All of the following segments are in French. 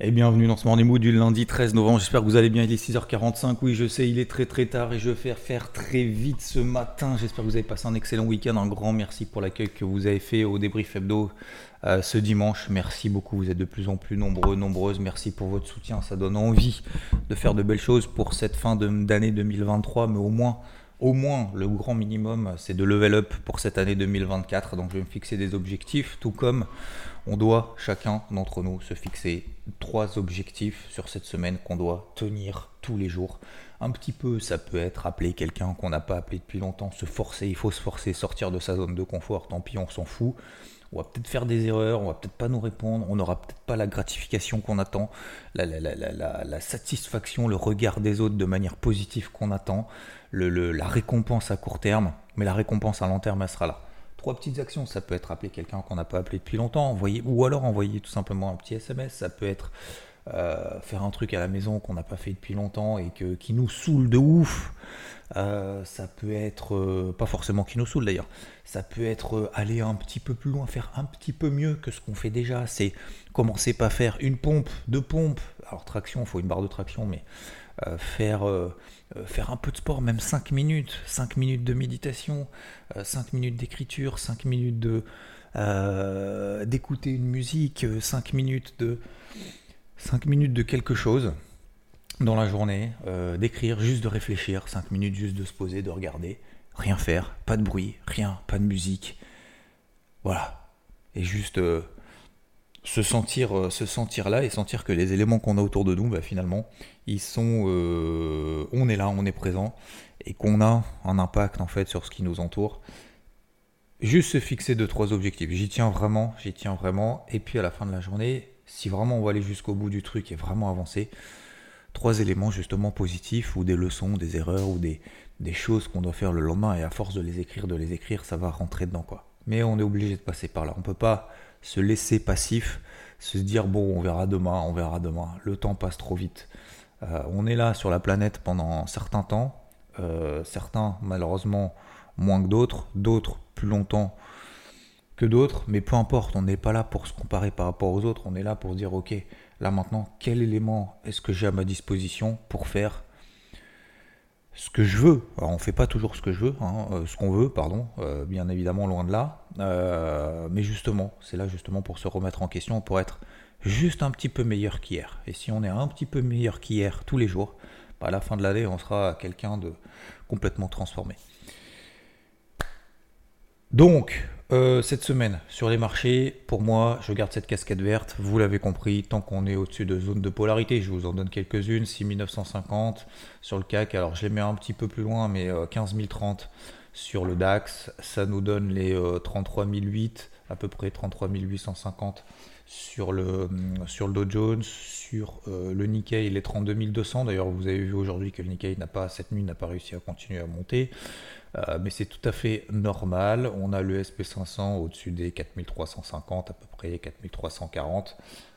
Et bienvenue dans ce Morning Mood du lundi 13 novembre. J'espère que vous allez bien. Il est 6h45. Oui, je sais, il est très très tard et je vais faire faire très vite ce matin. J'espère que vous avez passé un excellent week-end. Un grand merci pour l'accueil que vous avez fait au débrief hebdo euh, ce dimanche. Merci beaucoup. Vous êtes de plus en plus nombreux, nombreuses. Merci pour votre soutien. Ça donne envie de faire de belles choses pour cette fin d'année 2023. Mais au moins, au moins, le grand minimum, c'est de level up pour cette année 2024. Donc je vais me fixer des objectifs, tout comme on doit chacun d'entre nous se fixer trois objectifs sur cette semaine qu'on doit tenir tous les jours. Un petit peu, ça peut être appeler quelqu'un qu'on n'a pas appelé depuis longtemps, se forcer, il faut se forcer, sortir de sa zone de confort, tant pis, on s'en fout. On va peut-être faire des erreurs, on va peut-être pas nous répondre, on n'aura peut-être pas la gratification qu'on attend, la, satisfaction, le regard des autres de manière positive qu'on attend, la récompense à court terme, mais la récompense à long terme, elle sera là trois petites actions. Ça peut être appeler quelqu'un qu'on n'a pas appelé depuis longtemps, envoyer, ou alors envoyer tout simplement un petit SMS. Ça peut être euh, faire un truc à la maison qu'on n'a pas fait depuis longtemps et que, qui nous saoule de ouf. Euh, ça peut être, euh, pas forcément qui nous saoule d'ailleurs, ça peut être aller un petit peu plus loin, faire un petit peu mieux que ce qu'on fait déjà. C'est commencer par faire une pompe, deux pompes. Alors traction, faut une barre de traction, mais faire faire un peu de sport, même 5 minutes, 5 minutes de méditation, 5 euh, minutes d'écriture, 5 minutes de euh, d'écouter une musique, 5 minutes de 5 minutes de quelque chose dans la journée, d'écrire, juste de réfléchir, 5 minutes juste de se poser, de regarder, rien faire, pas de bruit, rien, pas de musique. Voilà. Et juste se sentir, euh, se sentir là et sentir que les éléments qu'on a autour de nous, bah, finalement, ils sont, euh, on est là, on est présent et qu'on a un impact en fait sur ce qui nous entoure. Juste se fixer deux trois objectifs. J'y tiens vraiment, j'y tiens vraiment. Et puis à la fin de la journée, si vraiment on va aller jusqu'au bout du truc et vraiment avancer, trois éléments justement positifs ou des leçons, des erreurs ou des, des choses qu'on doit faire le lendemain et à force de les écrire, de les écrire, ça va rentrer dedans quoi. Mais on est obligé de passer par là. On peut pas se laisser passif, se dire bon, on verra demain, on verra demain. Le temps passe trop vite. Euh, on est là sur la planète pendant un certain temps, euh, certains malheureusement moins que d'autres, d'autres plus longtemps que d'autres, mais peu importe, on n'est pas là pour se comparer par rapport aux autres, on est là pour dire ok, là maintenant, quel élément est-ce que j'ai à ma disposition pour faire ce que je veux. Alors on fait pas toujours ce que je veux, hein, euh, ce qu'on veut, pardon, euh, bien évidemment loin de là. Euh, mais justement, c'est là justement pour se remettre en question, pour être juste un petit peu meilleur qu'hier. Et si on est un petit peu meilleur qu'hier tous les jours, bah, à la fin de l'année, on sera quelqu'un de complètement transformé. Donc, euh, cette semaine, sur les marchés, pour moi, je garde cette casquette verte. Vous l'avez compris, tant qu'on est au-dessus de zone de polarité, je vous en donne quelques-unes. 6950 sur le CAC. Alors, je les mets un petit peu plus loin, mais 15030 euh, sur le DAX. Ça nous donne les 33008, euh, à peu près 33850 sur le, sur le Dow Jones, sur le Nikkei, les 32200. D'ailleurs, vous avez vu aujourd'hui que le Nikkei pas, cette nuit, n'a pas réussi à continuer à monter. Euh, mais c'est tout à fait normal. On a le SP500 au-dessus des 4350, à peu près 4340.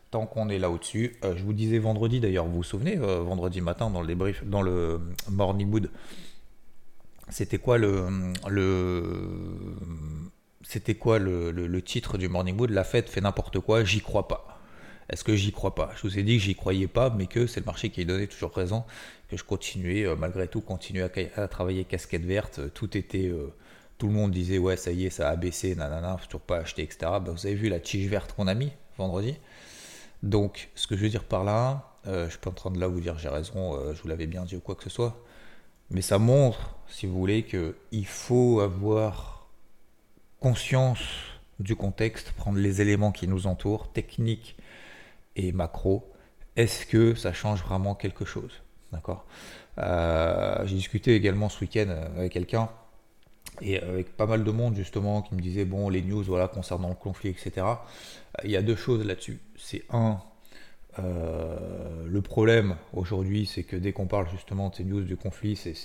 Tant qu'on est là au-dessus, euh, je vous disais vendredi d'ailleurs, vous vous souvenez, euh, vendredi matin dans le débrief, dans le Morning c'était quoi le, c'était quoi le, le, titre du Morning Wood La fête fait n'importe quoi, j'y crois pas. Est-ce que j'y crois pas? Je vous ai dit que j'y croyais pas, mais que c'est le marché qui est toujours présent, que je continuais euh, malgré tout continuer à, travailler casquette verte. Tout était, euh, tout le monde disait ouais ça y est, ça a baissé, nanana, toujours pas acheter, etc. Bah, vous avez vu la tige verte qu'on a mis vendredi? Donc ce que je veux dire par là, euh, je suis pas en train de là vous dire j'ai raison, je vous l'avais bien dit ou quoi que ce soit, mais ça montre, si vous voulez, que il faut avoir conscience du contexte, prendre les éléments qui nous entourent, techniques et macro, est-ce que ça change vraiment quelque chose D'accord? Euh, J'ai discuté également ce week-end avec quelqu'un et avec pas mal de monde justement qui me disait bon les news voilà concernant le conflit etc. Il y a deux choses là-dessus. C'est un euh, le problème aujourd'hui, c'est que dès qu'on parle justement de ces news du conflit, c'est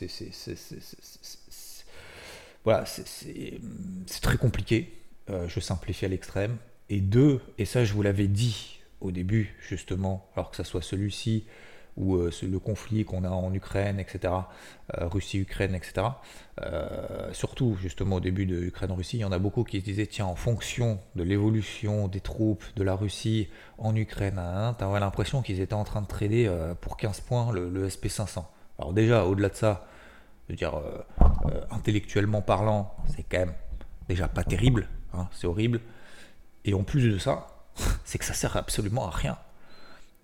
voilà, très compliqué. Euh, je simplifie à l'extrême. Et deux, et ça je vous l'avais dit au début, justement, alors que ça soit celui-ci ou euh, le conflit qu'on a en Ukraine, etc., euh, Russie-Ukraine, etc., euh, surtout justement au début de Ukraine-Russie, il y en a beaucoup qui se disaient, tiens, en fonction de l'évolution des troupes de la Russie en Ukraine, hein, tu l'impression qu'ils étaient en train de trader pour 15 points le, SP500. Alors déjà, au-delà de ça, je veux dire, intellectuellement parlant, c'est quand même déjà pas terrible, hein, c'est horrible. Et en plus de ça, c'est que ça sert absolument à rien.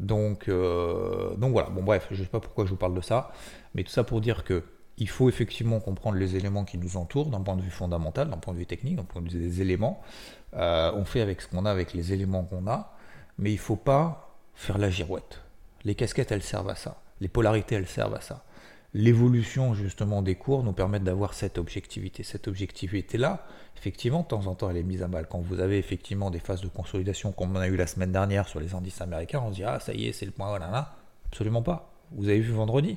Donc, euh, donc voilà, bon bref, je ne sais pas pourquoi je vous parle de ça, mais tout ça pour dire que il faut effectivement comprendre les éléments qui nous entourent d'un point de vue fondamental, d'un point de vue technique, d'un point de vue des éléments. Euh, on fait avec ce qu'on a, avec les éléments qu'on a, mais il ne faut pas faire la girouette. Les casquettes, elles servent à ça. Les polarités, elles servent à ça l'évolution justement des cours nous permet d'avoir cette objectivité. Cette objectivité-là, effectivement, de temps en temps, elle est mise à mal. Quand vous avez effectivement des phases de consolidation comme on a eu la semaine dernière sur les indices américains, on se dit ah ça y est, c'est le point, voilà, là. Absolument pas. Vous avez vu vendredi.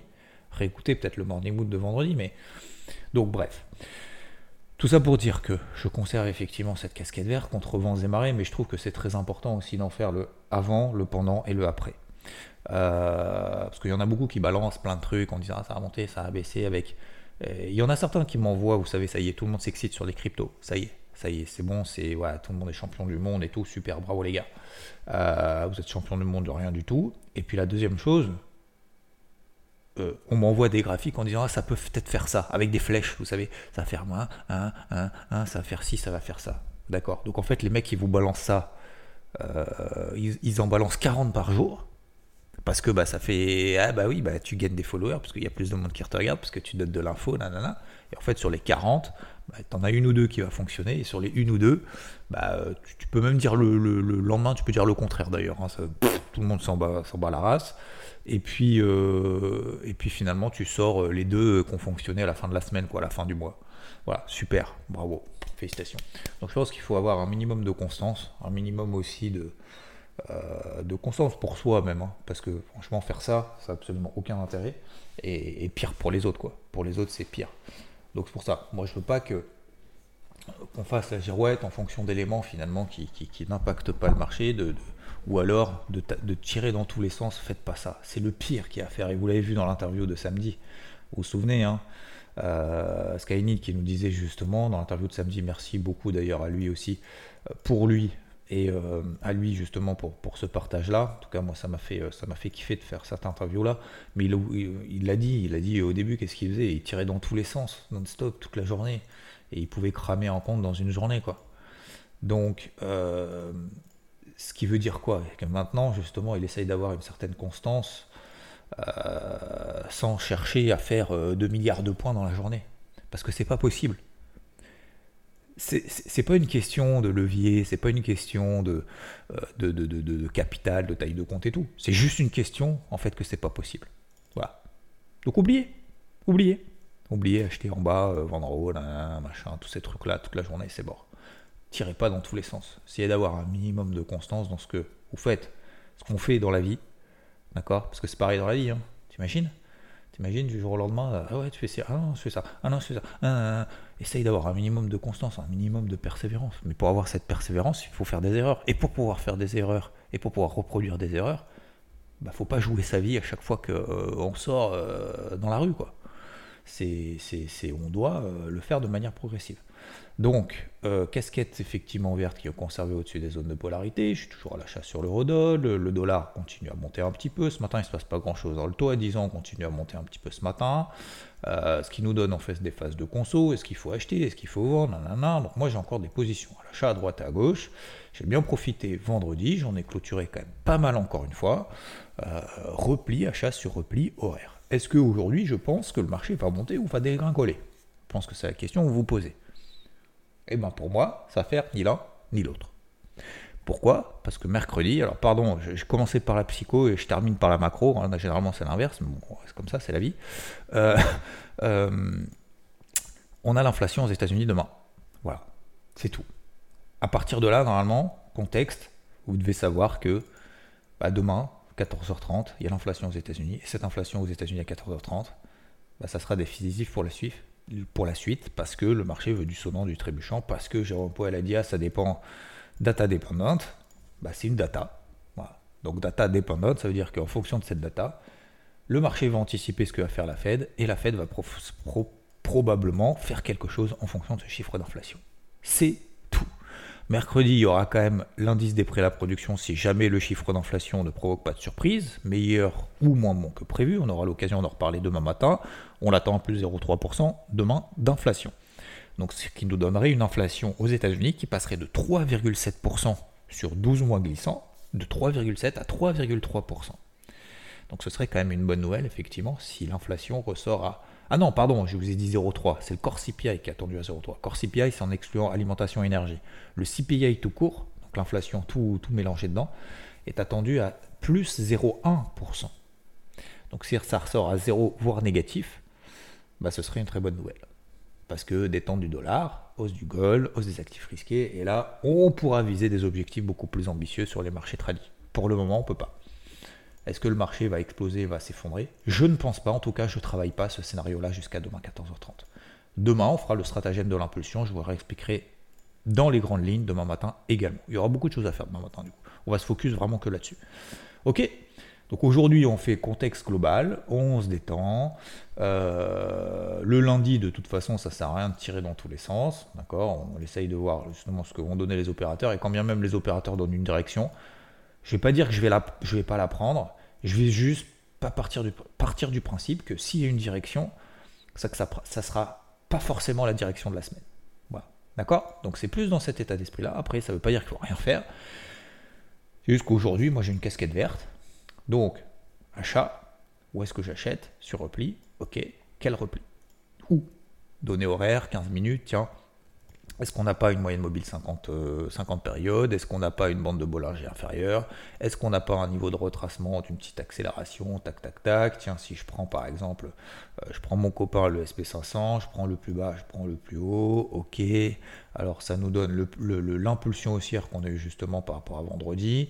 Réécoutez peut-être le morning mood de vendredi, mais donc bref. Tout ça pour dire que je conserve effectivement cette casquette verte contre vents et marées, mais je trouve que c'est très important aussi d'en faire le avant, le pendant et le après. Euh, parce qu'il y en a beaucoup qui balancent plein de trucs en disant ah, ça a monté, ça a baissé avec. il y en a certains qui m'envoient, vous savez, ça y est, tout le monde s'excite sur les cryptos. Ça y est, ça y est, c'est bon, c'est voilà, tout le monde est champion du monde et tout, super, bravo les gars. Euh, vous êtes champion du monde de rien du tout. Et puis la deuxième chose, euh, on m'envoie des graphiques en disant ah, ça peut peut-être faire ça, avec des flèches, vous savez, ça va faire moins, un, un, un, ça va faire ci, ça va faire ça. D'accord Donc en fait, les mecs qui vous balancent ça, ils, ils en balancent 40 par jour parce que bah, ça fait. Ah bah oui, bah, tu gagnes des followers parce qu'il y a plus de monde qui te regarde, parce que tu donnes de l'info, nanana. Et en fait, sur les 40, bah, tu en as une ou deux qui va fonctionner. Et sur les une ou deux, bah, tu, peux même dire le, lendemain, tu peux dire le contraire d'ailleurs. Hein, tout le monde s'en bat, bat, la race. Et puis, euh, et puis finalement, tu sors les deux qui ont fonctionné à la fin de la semaine, quoi, à la fin du mois. Voilà, super, bravo, félicitations. Donc je pense qu'il faut avoir un minimum de constance, un minimum aussi de, euh, de constance pour soi même, hein, parce que franchement faire ça, ça n'a absolument aucun intérêt, et, pire pour les autres, quoi. Pour les autres, c'est pire. Donc c'est pour ça, moi je veux pas que qu'on fasse la girouette en fonction d'éléments finalement qui, n'impactent pas le marché, ou alors de, tirer dans tous les sens, faites pas ça. C'est le pire qu'il y a à faire, et vous l'avez vu dans l'interview de samedi, vous vous souvenez, hein, euh, qui nous disait justement dans l'interview de samedi, merci beaucoup d'ailleurs à lui aussi, euh, pour lui, et euh, à lui justement pour, pour ce partage-là. En tout cas, moi, ça m'a fait, euh, ça m'a fait kiffer de faire cette interview-là. Mais il l'a dit, il a dit au début qu'est-ce qu'il faisait? Il tirait dans tous les sens, non-stop, toute la journée. Et il pouvait cramer en compte dans une journée, quoi. Donc, euh, ce qui veut dire quoi? Que maintenant, justement, il essaye d'avoir une certaine constance sans chercher à faire 2 milliards de points dans la journée. Parce que c'est pas possible c'est pas une question de levier, c'est pas une question de, euh, de, de, de, capital, de taille de compte et tout. C'est juste une question, en fait, que c'est pas possible. Voilà. Donc oubliez, oubliez. Oubliez, acheter en bas, euh, vendre en haut, machin, tous ces trucs-là, toute la journée, c'est mort. Tirez pas dans tous les sens. Essayez d'avoir un minimum de constance dans ce que vous faites, ce qu'on fait dans la vie. D'accord? Parce que c'est pareil dans la vie, hein. t'imagines? T'imagines du jour au lendemain, ah ouais, tu fais ça, ah non, je fais ça, ah non, je fais ça. Essaye d'avoir un minimum de constance, un minimum de persévérance. Mais pour avoir cette persévérance, il faut faire des erreurs. Et pour pouvoir faire des erreurs, et pour pouvoir reproduire des erreurs, bah faut pas jouer sa vie à chaque fois qu'on euh, sort euh, dans la rue, quoi. On doit euh, le faire de manière progressive. Donc, euh, casquette effectivement verte qui est conservée au-dessus des zones de polarité. Je suis toujours à l'achat sur l'eurodoll. Le, le, dollar continue à monter un petit peu. Ce matin, il ne se passe pas grand-chose. Le taux à 10 ans continue à monter un petit peu ce matin. Euh, ce qui nous donne en fait des phases de conso. Est-ce qu'il faut acheter Est-ce qu'il faut vendre Donc, moi, j'ai encore des positions à l'achat à droite et à gauche. J'ai bien profité vendredi. J'en ai clôturé quand même pas mal encore une fois. Repli, achat sur repli horaire. Est-ce qu'aujourd'hui, je pense que le marché va monter ou va dégringoler? Je pense que c'est la question que vous vous posez. Eh bien pour moi, ça va faire ni l'un ni l'autre. Pourquoi? Parce que mercredi, alors pardon, j'ai commencé par la psycho et je termine par la macro, hein, généralement c'est l'inverse, mais bon, c'est comme ça, c'est la vie. Euh, euh, on a l'inflation aux États-Unis demain. Voilà, c'est tout. À partir de là, normalement, contexte, vous devez savoir que bah, demain, 14h30, il y a l'inflation aux États-Unis, et cette inflation aux États-Unis à 14h30, bah, ça sera décisif pour la suite parce que le marché veut du sonnant, du trébuchant, parce que Jérôme Poel a dit ah, ça dépend data dépendante, bah, c'est une data. Donc data dépendante, ça veut dire qu'en fonction de cette data, le marché va anticiper ce que va faire la Fed et la Fed va probablement faire quelque chose en fonction de ce chiffre d'inflation. C'est. Mercredi, il y aura quand même l'indice des prix à la production si jamais le chiffre d'inflation ne provoque pas de surprise, meilleur ou moins bon que prévu. On aura l'occasion d'en reparler demain matin. On l'attend en plus 0,3% demain d'inflation. Donc ce qui nous donnerait une inflation aux États-Unis qui passerait de 3,7% sur 12 mois glissants, de 3,7 à 3,3%. Donc ce serait quand même une bonne nouvelle, effectivement, si l'inflation ressort à... Ah non, pardon, je vous ai dit 0,3, c'est le core CPI qui a attendu à 0,3. Core CPI, c'est en excluant alimentation et énergie. Le CPI tout court, donc l'inflation tout, tout mélangé dedans, est attendu à plus 0,1%. Donc si ça ressort à 0, voire négatif, bah, ce serait une très bonne nouvelle. Parce que détente du dollar, hausse du gold, hausse des actifs risqués, et là, on pourra viser des objectifs beaucoup plus ambitieux sur les marchés tradis. Pour le moment, on ne peut pas. Est-ce que le marché va exploser, va s'effondrer? Je ne pense pas, en tout cas je ne travaille pas ce scénario-là jusqu'à demain 14h30. Demain, on fera le stratagème de l'impulsion, je vous réexpliquerai dans les grandes lignes demain matin également. Il y aura beaucoup de choses à faire demain matin du coup. On va se focus vraiment que là-dessus. Ok? Donc aujourd'hui, on fait contexte global, on se détend. Euh, le lundi, de toute façon, ça sert à rien de tirer dans tous les sens. D'accord? On essaye de voir justement ce que vont donner les opérateurs. Et quand bien même les opérateurs donnent une direction, je vais pas dire que je vais, vais pas la prendre, je vais juste pas partir du, partir du principe que s'il y a une direction, ça ne ça sera pas forcément la direction de la semaine. Voilà. D'accord? Donc c'est plus dans cet état d'esprit-là. Après, ça veut pas dire qu'il faut rien faire. C'est juste qu'aujourd'hui, moi j'ai une casquette verte. Donc, achat, où est-ce que j'achète? Sur repli, ok. Quel repli? Où? Données horaires, 15 minutes, tiens, est-ce qu'on n'a pas une moyenne mobile 50, 50 euh, périodes? Est-ce qu'on n'a pas une bande de Bollinger inférieure Est-ce qu'on n'a pas un niveau de retracement d'une petite accélération Tac, tac, tac? Tiens, si je prends par exemple, euh, je prends mon copain le SP500, je prends le plus bas, je prends le plus haut. Ok. Alors ça nous donne l'impulsion haussière qu'on a eu justement par rapport à vendredi.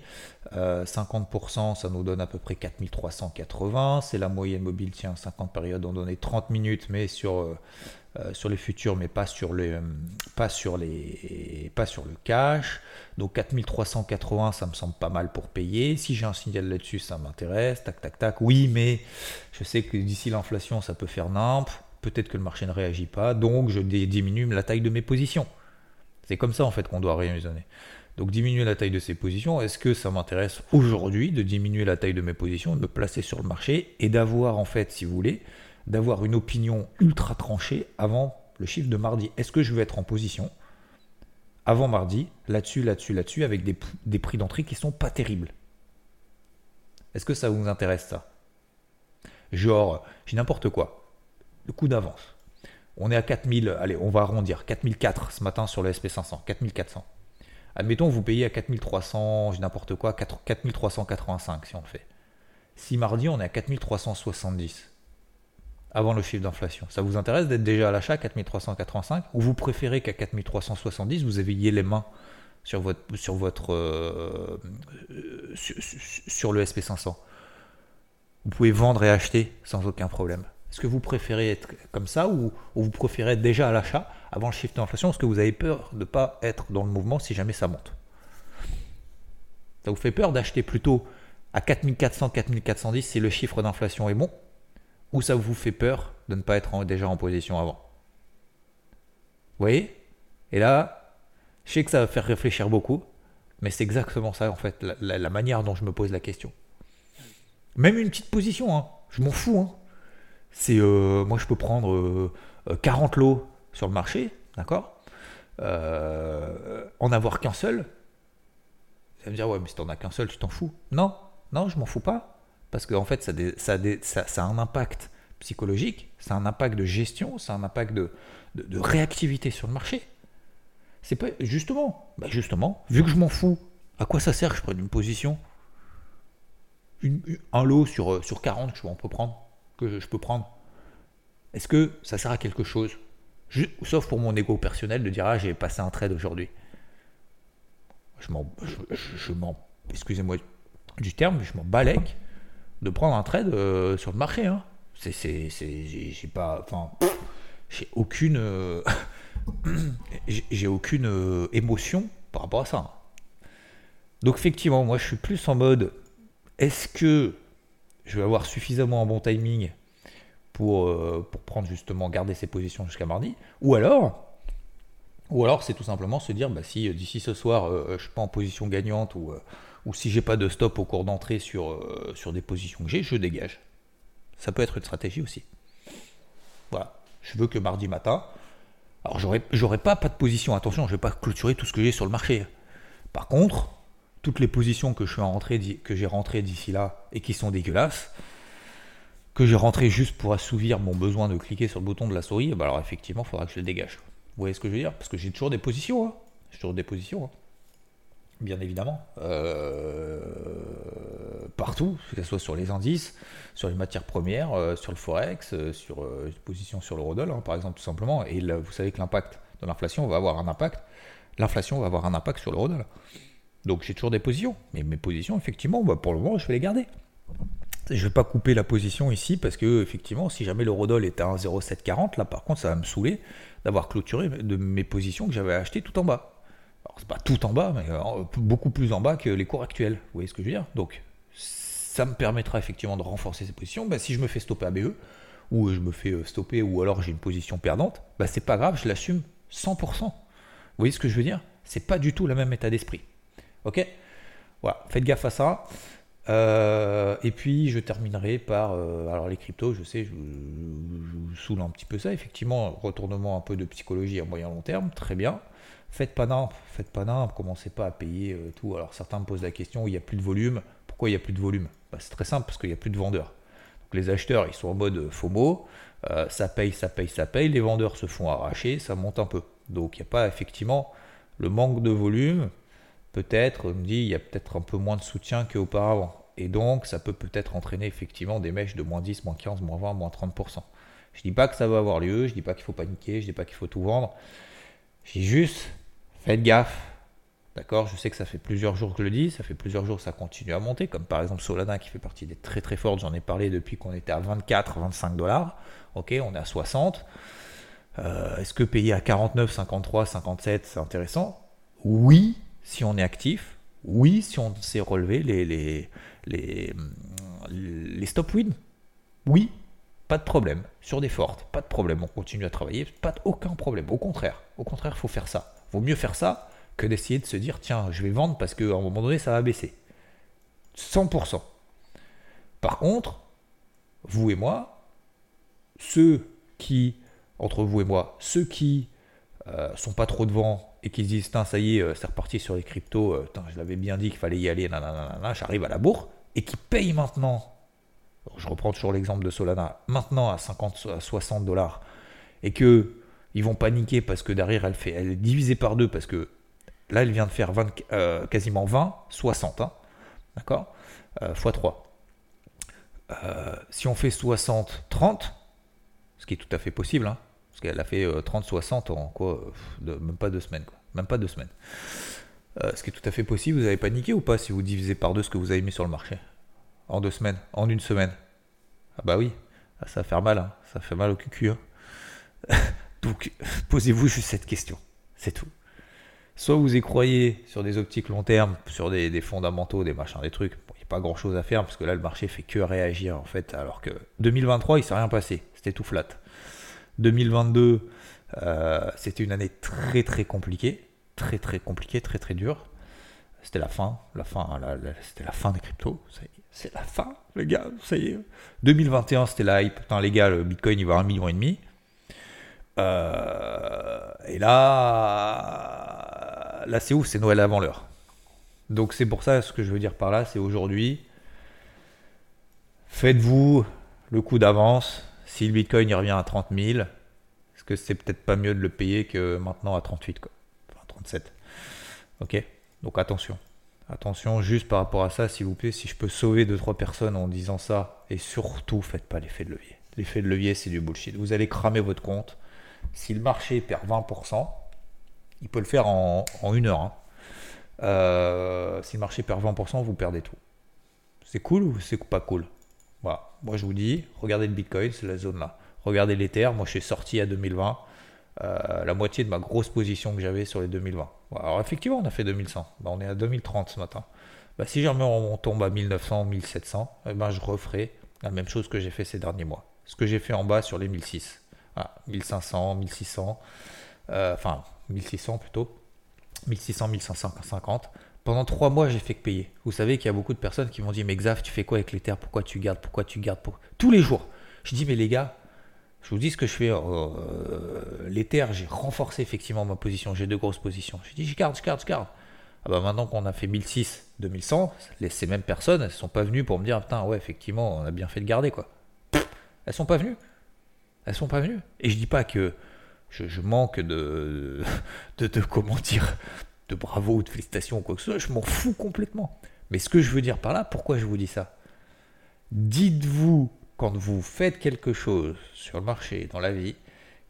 50%, euh, ça nous donne à peu près 4380. C'est la moyenne mobile, tiens, 50 périodes, on donnait 30 minutes, mais sur sur les futurs, mais pas sur, les, euh, pas, sur les, pas sur le cash. Donc 4380, ça me semble pas mal pour payer. Si j'ai un signal là-dessus, ça m'intéresse. Tac, tac, tac. Oui, mais je sais que d'ici l'inflation, ça peut faire nimp. Peut-être que le marché ne réagit pas. Donc je diminue la taille de mes positions. C'est comme ça en fait qu'on doit raisonner. Donc diminuer la taille de ces positions, est-ce que ça m'intéresse aujourd'hui de diminuer la taille de mes positions, de me placer sur le marché et d'avoir en fait, si vous voulez, d'avoir une opinion ultra tranchée avant le chiffre de mardi. Est-ce que je vais être en position avant mardi, là-dessus, là-dessus, là-dessus, avec des, prix d'entrée qui sont pas terribles? Est-ce que ça vous intéresse ça? Genre, j'ai n'importe quoi. Le coup d'avance. On est à 4000, allez, on va arrondir, 4004 ce matin sur le SP500, 4400. Admettons, vous payez à 4300, j'ai n'importe quoi, 4385 si on le fait. Si mardi, on est à 4370 avant le chiffre d'inflation. Ça vous intéresse d'être déjà à l'achat à 4385 ou vous préférez qu'à 4370 vous ayez les mains sur votre sur votre euh, sur, le SP500 Vous pouvez vendre et acheter sans aucun problème. Est-ce que vous préférez être comme ça ou, vous préférez être déjà à l'achat avant le chiffre d'inflation? Est-ce que vous avez peur de ne pas être dans le mouvement si jamais ça monte? Ça vous fait peur d'acheter plutôt à 4400, 4410 si le chiffre d'inflation est bon? Ou ça vous fait peur de ne pas être déjà en position avant? Vous voyez? Et là, je sais que ça va faire réfléchir beaucoup, mais c'est exactement ça en fait, la, manière dont je me pose la question. Même une petite position, hein, je m'en fous. Hein. C'est euh, moi je peux prendre 40 euh, lots sur le marché, d'accord? Euh, En avoir qu'un seul. Ça veut dire ouais mais si t'en as qu'un seul, tu t'en fous. Non, non, je m'en fous pas. Parce qu'en fait, ça, a un impact psychologique, ça a un impact de gestion, ça a un impact de, réactivité sur le marché. C'est pas justement, bah justement, vu que je m'en fous, à quoi ça sert que je prenne une position? Un lot sur, euh, sur 40 que je peux prendre, que je peux prendre. Est-ce que ça sert à quelque chose? Sauf pour mon ego personnel de dire ah j'ai passé un trade aujourd'hui. Je m'en, excusez-moi du terme, je m'en balèque de prendre un trade euh, sur le marché. Hein. C'est, c'est, j'ai pas, j'ai aucune, euh, j'ai aucune euh, émotion par rapport à ça. Donc effectivement, moi je suis plus en mode, est-ce que je vais avoir suffisamment un bon timing pour, prendre justement, garder ses positions jusqu'à mardi? Ou alors, ou alors c'est tout simplement se dire, bah, si d'ici ce soir, je ne suis pas en position gagnante ou, ou si j'ai pas de stop au cours d'entrée sur, sur des positions que j'ai, je dégage. Ça peut être une stratégie aussi. Voilà. Je veux que mardi matin, alors j'aurais pas pas de position. Attention, je vais pas clôturer tout ce que j'ai sur le marché. Par contre, toutes les positions que j'ai rentrées d'ici là et qui sont dégueulasses, que j'ai rentré juste pour assouvir mon besoin de cliquer sur le bouton de la souris, bah alors effectivement, il faudra que je le dégage. Vous voyez ce que je veux dire? Parce que j'ai toujours des positions. Hein. J'ai toujours des positions. Hein bien évidemment, euh, partout, que ce soit sur les indices, sur les matières premières, euh, sur le forex, euh, sur une position sur l'eurodoll, hein, par exemple, tout simplement. Et vous savez que l'impact de l'inflation va avoir un impact. L'inflation va avoir un impact sur l'eurodoll. Donc j'ai toujours des positions, mais mes positions, effectivement, bah, pour le moment, je vais les garder. Je ne vais pas couper la position ici parce que effectivement, si jamais l'eurodoll est à 1,0740, là par contre, ça va me saouler d'avoir clôturé de mes positions que j'avais achetées tout en bas. Alors, c'est pas tout en bas, mais euh, beaucoup plus en bas que les cours actuels. Vous voyez ce que je veux dire? Donc, ça me permettra effectivement de renforcer ces positions. Bah, si je me fais stopper à BE, ou je me fais euh, stopper, ou alors j'ai une position perdante, bah, c'est pas grave, je l'assume 100%. Vous voyez ce que je veux dire? C'est pas du tout le même état d'esprit. Ok? Voilà, faites gaffe à ça. Euh, et puis je terminerai par alors les cryptos, je sais, je, vous saoule un petit peu ça. Effectivement, retournement un peu de psychologie à moyen long terme, très bien. Faites pas d'imp, faites pas d'imp, commencez pas à payer euh, tout. Alors certains me posent la question, il n'y a plus de volume. Pourquoi il n'y a plus de volume? Bah, C'est très simple, parce qu'il n'y a plus de vendeurs. Donc les acheteurs, ils sont en mode FOMO, euh, ça paye, ça paye, ça paye, les vendeurs se font arracher, ça monte un peu. Donc il n'y a pas effectivement le manque de volume, peut-être, on me dit, il y a peut-être un peu moins de soutien qu'auparavant. Et donc ça peut peut-être entraîner effectivement des mèches de moins 10, moins 15, moins 20, moins 30%. Je dis pas que ça va avoir lieu, je dis pas qu'il faut paniquer, je dis pas qu'il faut tout vendre. Je dis juste, Faites gaffe. D'accord Je sais que ça fait plusieurs jours que je le dis, ça fait plusieurs jours que ça continue à monter, comme par exemple Solana qui fait partie des très très fortes, j'en ai parlé depuis qu'on était à 24, 25 dollars. Ok, on est à 60. Euh, est-ce que payer à 49, 53, 57, c'est intéressant? Oui, si on est actif. Oui, si on sait relever les, stop win. Oui, pas de problème. Sur des fortes, pas de problème. On continue à travailler, pas aucun problème. Au contraire, au contraire, faut faire ça. Vaut mieux faire ça que d'essayer de se dire tiens, je vais vendre parce qu'à un moment donné, ça va baisser. 100%. Par contre, vous et moi, ceux qui, entre vous et moi, ceux qui euh, sont pas trop devant et qui se disent ça y est, euh, c'est reparti sur les cryptos, euh, je l'avais bien dit qu'il fallait y aller, j'arrive à la bourre, et qui payent maintenant, je reprends toujours l'exemple de Solana, maintenant à 50, à 60 dollars, et que ils vont paniquer parce que derrière, elle, fait, elle est divisée par deux parce que là, elle vient de faire euh, quasiment 20, 60. Hein, D'accord? Euh, x 3. Euh, si on fait 60, 30, ce qui est tout à fait possible, hein, parce qu'elle a fait 30, 60 en quoi Même pas deux semaines. Même pas deux semaines. ce qui est tout à fait possible, vous avez paniqué ou pas si vous divisez par deux ce que vous avez mis sur le marché? En deux semaines? En une semaine? Ah bah oui, ah, ça va faire mal, hein, ça fait mal au cul. Hein. Donc, posez-vous juste cette question. C'est tout. Soit vous y croyez sur des optiques long terme, sur des, fondamentaux, des machins, des trucs. il n'y a pas grand chose à faire parce que là, le marché fait que réagir en fait. Alors que 2023, il s'est rien passé. C'était tout flat. 2022, euh, c'était une année très très compliquée. Très très compliquée, très très dure. C'était la fin. La fin, c'était la fin des cryptos. C'est la fin, les gars. Ça y est. 2021, c'était la hype. Putain, les gars, le bitcoin, il va à un million et demi. Euh, et là, là c'est ouf, c'est Noël avant l'heure. Donc c'est pour ça, ce que je veux dire par là, c'est aujourd'hui, faites-vous le coup d'avance. Si le Bitcoin revient à 30 000, est-ce que c'est peut-être pas mieux de le payer que maintenant à 38, quoi? Enfin 37. Ok? Donc attention. Attention, juste par rapport à ça, s'il vous plaît, si je peux sauver 2-3 personnes en disant ça, et surtout, faites pas l'effet de levier. L'effet de levier, c'est du bullshit. Vous allez cramer votre compte si le marché perd 20%, il peut le faire en, une heure. Hein. Euh, si le marché perd 20%, vous perdez tout. C'est cool ou c'est pas cool? Moi, je vous dis, regardez le Bitcoin, c'est la zone là. Regardez l'Ether. Moi, je suis sorti à 2020. Euh, la moitié de ma grosse position que j'avais sur les 2020. Alors, effectivement, on a fait 2100. Bah, on est à 2030 ce matin. Bah, si jamais on tombe à 1900, 1700, eh ben, je referai la même chose que j'ai fait ces derniers mois. Ce que j'ai fait en bas sur les 1006. 1500, 1600, euh, enfin 1600 plutôt, 1600, 1550. Pendant trois mois, j'ai fait que payer. Vous savez qu'il y a beaucoup de personnes qui m'ont dit Mais Xav, tu fais quoi avec les Pourquoi tu gardes? Pourquoi tu gardes? Tous les jours. Je dis Mais les gars, je vous dis ce que je fais. Euh, j'ai renforcé effectivement ma position. J'ai deux grosses positions. Je dis Je garde, je garde, je garde. Ah bah maintenant qu'on a fait 1006, 2100, ces mêmes personnes, elles ne sont pas venues pour me dire Putain, ouais, effectivement, on a bien fait de garder quoi. Elles sont pas venues. Elles sont pas venues. Et je dis pas que je, manque de, de, comment dire, de bravo ou de félicitations ou quoi que ce soit. Je m'en fous complètement. Mais ce que je veux dire par là, pourquoi je vous dis ça? Dites-vous, quand vous faites quelque chose sur le marché, dans la vie,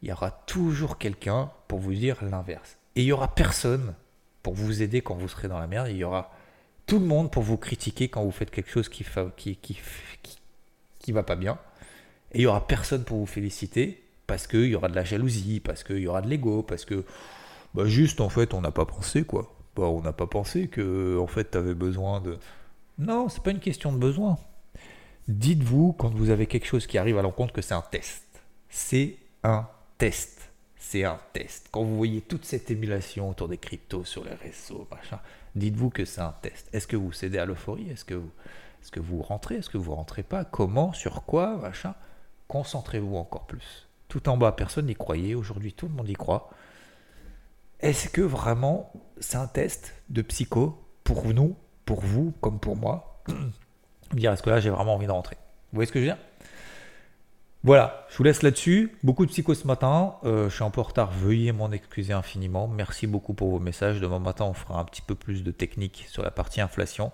il y aura toujours quelqu'un pour vous dire l'inverse. Et il y aura personne pour vous aider quand vous serez dans la merde. Il y aura tout le monde pour vous critiquer quand vous faites quelque chose qui ne qui, qui, qui, va pas bien. Et il y aura personne pour vous féliciter parce qu'il y aura de la jalousie, parce qu'il y aura de l'ego, parce que bah juste en fait on n'a pas pensé quoi. Bah, on n'a pas pensé que en fait tu avais besoin de. Non, c'est pas une question de besoin. Dites-vous quand vous avez quelque chose qui arrive à l'encontre que c'est un test. C'est un test. C'est un test. Quand vous voyez toute cette émulation autour des cryptos sur les réseaux, machin, dites-vous que c'est un test. Est-ce que vous cédez à l'euphorie? Est-ce que vous, est-ce que vous rentrez? Est-ce que vous rentrez pas? Comment? Sur quoi? Machin. Concentrez-vous encore plus. Tout en bas, personne n'y croyait. Aujourd'hui, tout le monde y croit. Est-ce que vraiment c'est un test de psycho pour nous, pour vous, comme pour moi? Dire est-ce que là j'ai vraiment envie de rentrer Vous voyez ce que je veux dire? Voilà, je vous laisse là-dessus. Beaucoup de psycho ce matin. Euh, je suis un peu en retard. Veuillez m'en excuser infiniment. Merci beaucoup pour vos messages. Demain matin, on fera un petit peu plus de technique sur la partie inflation.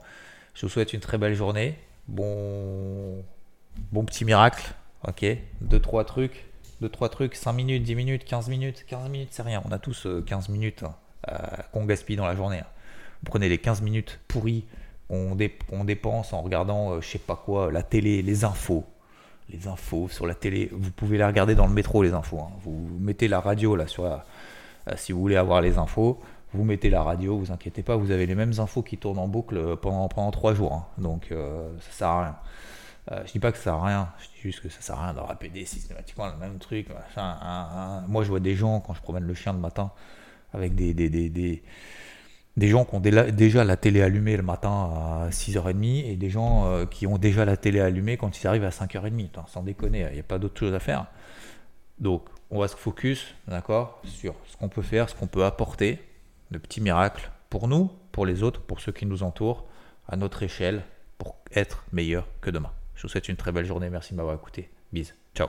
Je vous souhaite une très belle journée. Bon, bon petit miracle. Ok, deux trois trucs, deux trois trucs, 5 minutes, 10 minutes, 15 minutes, 15 minutes, c'est rien. On a tous 15 euh, minutes hein, euh, qu'on gaspille dans la journée. Hein. Vous prenez les 15 minutes pourries qu'on dépense en regardant, je sais pas quoi, la télé, les infos, les infos sur la télé. Vous pouvez les regarder dans le métro, les infos. Hein. Vous mettez la radio là sur la, euh, si vous voulez avoir les infos. Vous mettez la radio, vous inquiétez pas, vous avez les mêmes infos qui tournent en boucle pendant pendant trois jours. Hein. Donc euh, ça sert à rien. Euh, je dis pas que ça sert à rien, je dis juste que ça sert à rien de répéter systématiquement le même truc. Moi je vois des gens quand je promène le chien le matin avec des, des, des, des des gens qui ont déjà la télé allumée le matin à 6h30 et des gens euh, qui ont déjà la télé allumée quand ils arrivent à 5h30. sans déconner, il n'y a pas d'autre chose à faire. Donc, on va se focus, d'accord, sur ce qu'on peut faire, ce qu'on peut apporter, de petits miracles pour nous, pour les autres, pour ceux qui nous entourent, à notre échelle, pour être meilleur que demain. Je vous souhaite une très belle journée. Merci de m'avoir écouté. Bise. Ciao.